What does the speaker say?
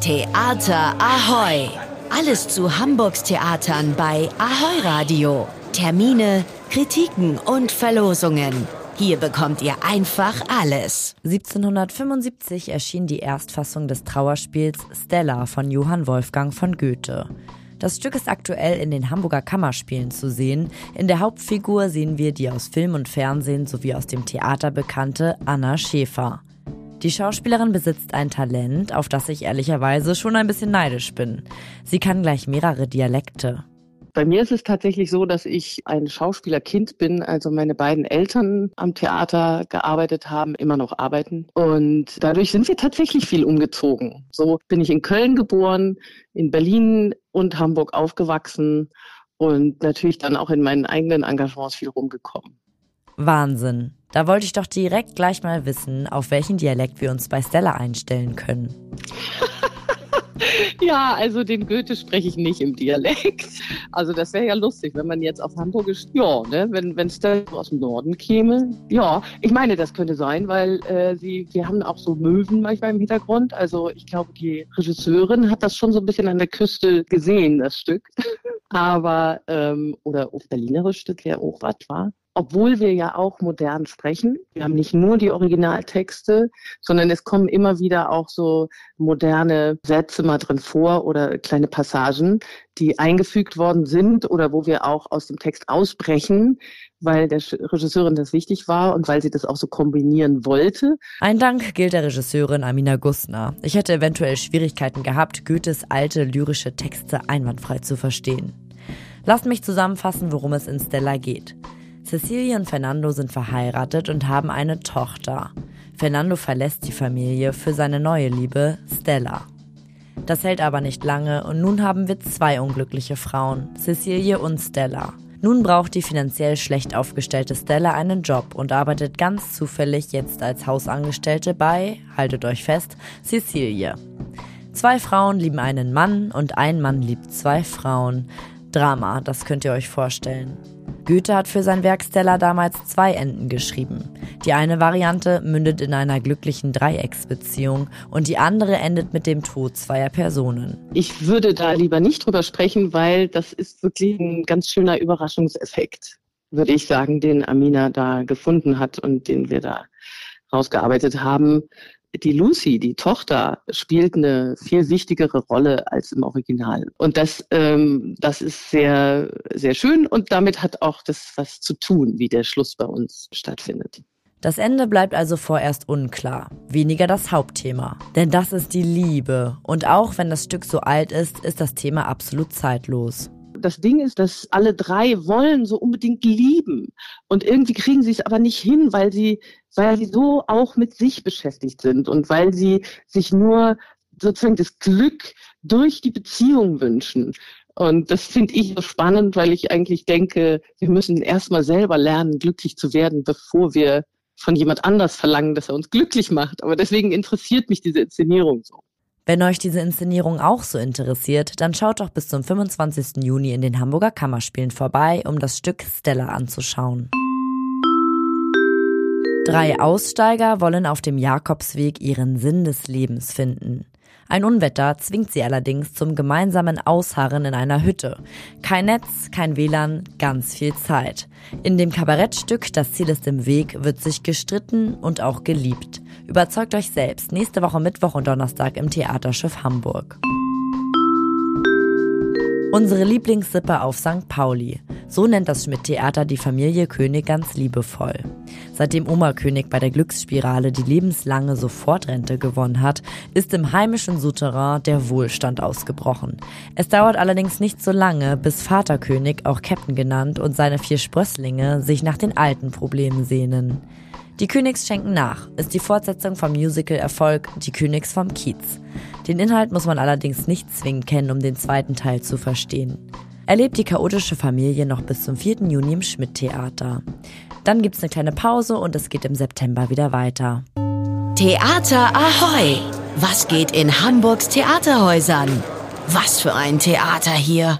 Theater Ahoy! Alles zu Hamburgs Theatern bei Ahoy Radio. Termine, Kritiken und Verlosungen. Hier bekommt ihr einfach alles. 1775 erschien die Erstfassung des Trauerspiels Stella von Johann Wolfgang von Goethe. Das Stück ist aktuell in den Hamburger Kammerspielen zu sehen. In der Hauptfigur sehen wir die aus Film und Fernsehen sowie aus dem Theater bekannte Anna Schäfer. Die Schauspielerin besitzt ein Talent, auf das ich ehrlicherweise schon ein bisschen neidisch bin. Sie kann gleich mehrere Dialekte. Bei mir ist es tatsächlich so, dass ich ein Schauspielerkind bin. Also meine beiden Eltern am Theater gearbeitet haben, immer noch arbeiten. Und dadurch sind wir tatsächlich viel umgezogen. So bin ich in Köln geboren, in Berlin und Hamburg aufgewachsen und natürlich dann auch in meinen eigenen Engagements viel rumgekommen. Wahnsinn. Da wollte ich doch direkt gleich mal wissen, auf welchen Dialekt wir uns bei Stella einstellen können. Ja, also den Goethe spreche ich nicht im Dialekt. Also das wäre ja lustig, wenn man jetzt auf Hamburgisch, ja, ne, wenn wenn da aus dem Norden käme. Ja, ich meine, das könnte sein, weil äh, sie, wir haben auch so Möwen manchmal im Hintergrund. Also ich glaube, die Regisseurin hat das schon so ein bisschen an der Küste gesehen, das Stück. Aber, ähm, oder auf Berlinerisch, das wäre auch was, war obwohl wir ja auch modern sprechen. Wir haben nicht nur die Originaltexte, sondern es kommen immer wieder auch so moderne Sätze mal drin vor oder kleine Passagen, die eingefügt worden sind oder wo wir auch aus dem Text ausbrechen, weil der Regisseurin das wichtig war und weil sie das auch so kombinieren wollte. Ein Dank gilt der Regisseurin Amina Gustner. Ich hätte eventuell Schwierigkeiten gehabt, Goethes alte lyrische Texte einwandfrei zu verstehen. Lasst mich zusammenfassen, worum es in Stella geht. Cecilie und Fernando sind verheiratet und haben eine Tochter. Fernando verlässt die Familie für seine neue Liebe, Stella. Das hält aber nicht lange und nun haben wir zwei unglückliche Frauen, Cecilie und Stella. Nun braucht die finanziell schlecht aufgestellte Stella einen Job und arbeitet ganz zufällig jetzt als Hausangestellte bei, haltet euch fest, Cecilie. Zwei Frauen lieben einen Mann und ein Mann liebt zwei Frauen. Drama, das könnt ihr euch vorstellen. Goethe hat für sein Werk Stella damals zwei Enden geschrieben. Die eine Variante mündet in einer glücklichen Dreiecksbeziehung und die andere endet mit dem Tod zweier Personen. Ich würde da lieber nicht drüber sprechen, weil das ist wirklich ein ganz schöner Überraschungseffekt, würde ich sagen, den Amina da gefunden hat und den wir da rausgearbeitet haben die Lucy, die Tochter, spielt eine viel wichtigere Rolle als im Original. Und das, ähm, das ist sehr, sehr schön und damit hat auch das was zu tun, wie der Schluss bei uns stattfindet. Das Ende bleibt also vorerst unklar, weniger das Hauptthema. Denn das ist die Liebe. Und auch wenn das Stück so alt ist, ist das Thema absolut zeitlos das Ding ist, dass alle drei wollen so unbedingt lieben. Und irgendwie kriegen sie es aber nicht hin, weil sie, weil sie so auch mit sich beschäftigt sind und weil sie sich nur sozusagen das Glück durch die Beziehung wünschen. Und das finde ich so spannend, weil ich eigentlich denke, wir müssen erstmal selber lernen, glücklich zu werden, bevor wir von jemand anders verlangen, dass er uns glücklich macht. Aber deswegen interessiert mich diese Inszenierung so. Wenn euch diese Inszenierung auch so interessiert, dann schaut doch bis zum 25. Juni in den Hamburger Kammerspielen vorbei, um das Stück Stella anzuschauen. Drei Aussteiger wollen auf dem Jakobsweg ihren Sinn des Lebens finden. Ein Unwetter zwingt sie allerdings zum gemeinsamen Ausharren in einer Hütte. Kein Netz, kein WLAN, ganz viel Zeit. In dem Kabarettstück Das Ziel ist im Weg wird sich gestritten und auch geliebt. Überzeugt euch selbst nächste Woche Mittwoch und Donnerstag im Theaterschiff Hamburg. Unsere Lieblingssippe auf St. Pauli. So nennt das Schmidt-Theater die Familie König ganz liebevoll. Seitdem Oma König bei der Glücksspirale die lebenslange Sofortrente gewonnen hat, ist im heimischen Souterrain der Wohlstand ausgebrochen. Es dauert allerdings nicht so lange, bis Vater König, auch Captain genannt, und seine vier Sprösslinge sich nach den alten Problemen sehnen. Die Königs schenken nach ist die Fortsetzung vom Musical-Erfolg Die Königs vom Kiez. Den Inhalt muss man allerdings nicht zwingend kennen, um den zweiten Teil zu verstehen. Erlebt die chaotische Familie noch bis zum 4. Juni im Schmidt-Theater. Dann gibt's eine kleine Pause und es geht im September wieder weiter. Theater Ahoy! Was geht in Hamburgs Theaterhäusern? Was für ein Theater hier!